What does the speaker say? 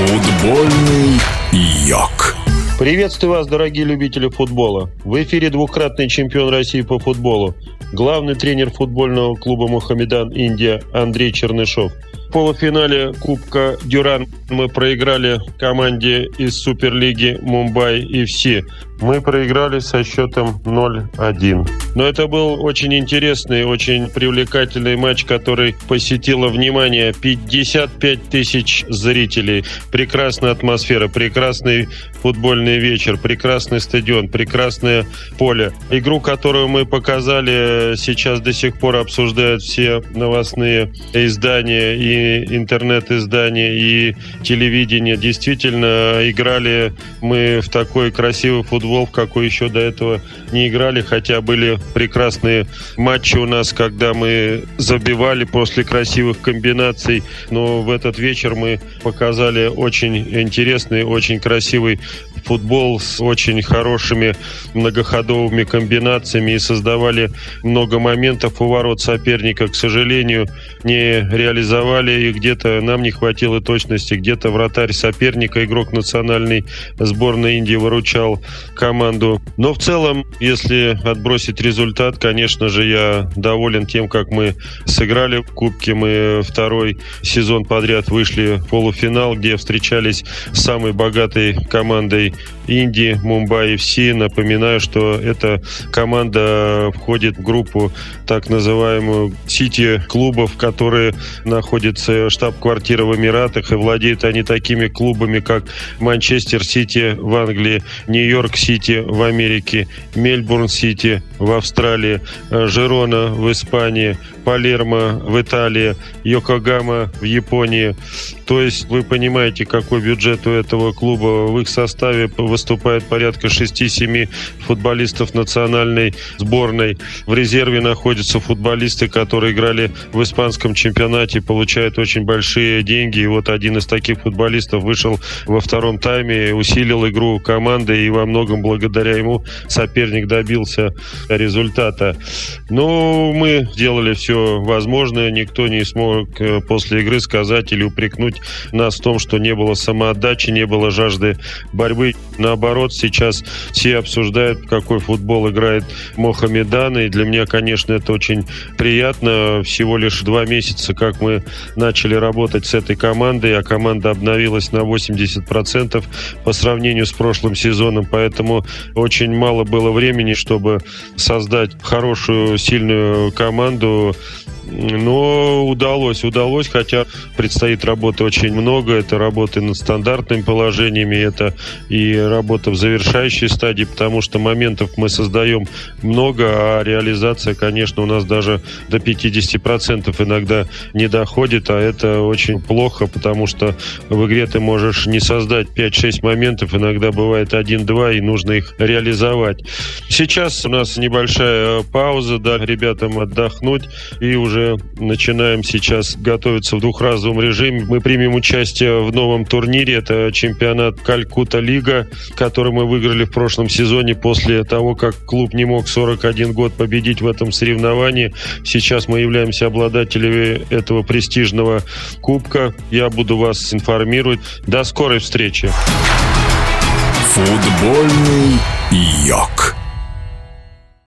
Футбольный йог. Приветствую вас, дорогие любители футбола. В эфире двукратный чемпион России по футболу, главный тренер футбольного клуба «Мухаммедан Индия» Андрей Чернышов. В полуфинале Кубка Дюран мы проиграли команде из Суперлиги Мумбай все мы проиграли со счетом 0-1. Но это был очень интересный, очень привлекательный матч, который посетило внимание 55 тысяч зрителей. Прекрасная атмосфера, прекрасный футбольный вечер, прекрасный стадион, прекрасное поле. Игру, которую мы показали, сейчас до сих пор обсуждают все новостные издания и интернет-издания и телевидение. Действительно, играли мы в такой красивый футбол футбол, в какой еще до этого не играли, хотя были прекрасные матчи у нас, когда мы забивали после красивых комбинаций, но в этот вечер мы показали очень интересный, очень красивый футбол с очень хорошими многоходовыми комбинациями и создавали много моментов у ворот соперника. К сожалению, не реализовали и где-то нам не хватило точности, где-то вратарь соперника, игрок национальной сборной Индии выручал команду. Но в целом, если отбросить результат, конечно же, я доволен тем, как мы сыграли в Кубке. Мы второй сезон подряд вышли в полуфинал, где встречались с самой богатой командой Индии, Мумбаи FC. Напоминаю, что эта команда входит в группу так называемую сити клубов, которые находятся штаб-квартира в Эмиратах, и владеют они такими клубами, как Манчестер Сити в Англии, Нью-Йорк Сити в Америке, Мельбурн Сити в Австралии, Жерона в Испании, Палермо в Италии, Йокогама в Японии. То есть вы понимаете, какой бюджет у этого клуба. В их составе выступает порядка 6-7 футболистов национальной сборной. В резерве находятся футболисты, которые играли в испанском чемпионате, получают очень большие деньги. И вот один из таких футболистов вышел во втором тайме, усилил игру команды, и во многом благодаря ему соперник добился результата. Но мы сделали все все возможное. Никто не смог э, после игры сказать или упрекнуть нас в том, что не было самоотдачи, не было жажды борьбы. Наоборот, сейчас все обсуждают, какой футбол играет Мохамедан. И для меня, конечно, это очень приятно. Всего лишь два месяца, как мы начали работать с этой командой, а команда обновилась на 80% по сравнению с прошлым сезоном. Поэтому очень мало было времени, чтобы создать хорошую, сильную команду, но удалось, удалось, хотя предстоит работы очень много. Это работы над стандартными положениями, это и работа в завершающей стадии, потому что моментов мы создаем много, а реализация, конечно, у нас даже до 50% иногда не доходит, а это очень плохо, потому что в игре ты можешь не создать 5-6 моментов, иногда бывает 1-2, и нужно их реализовать. Сейчас у нас небольшая пауза, да, ребятам отдохнуть, и уже начинаем сейчас готовиться в двухразовом режиме. Мы примем участие в новом турнире. Это чемпионат Калькута Лига, который мы выиграли в прошлом сезоне после того, как клуб не мог 41 год победить в этом соревновании. Сейчас мы являемся обладателями этого престижного кубка. Я буду вас информировать. До скорой встречи. Футбольный йог.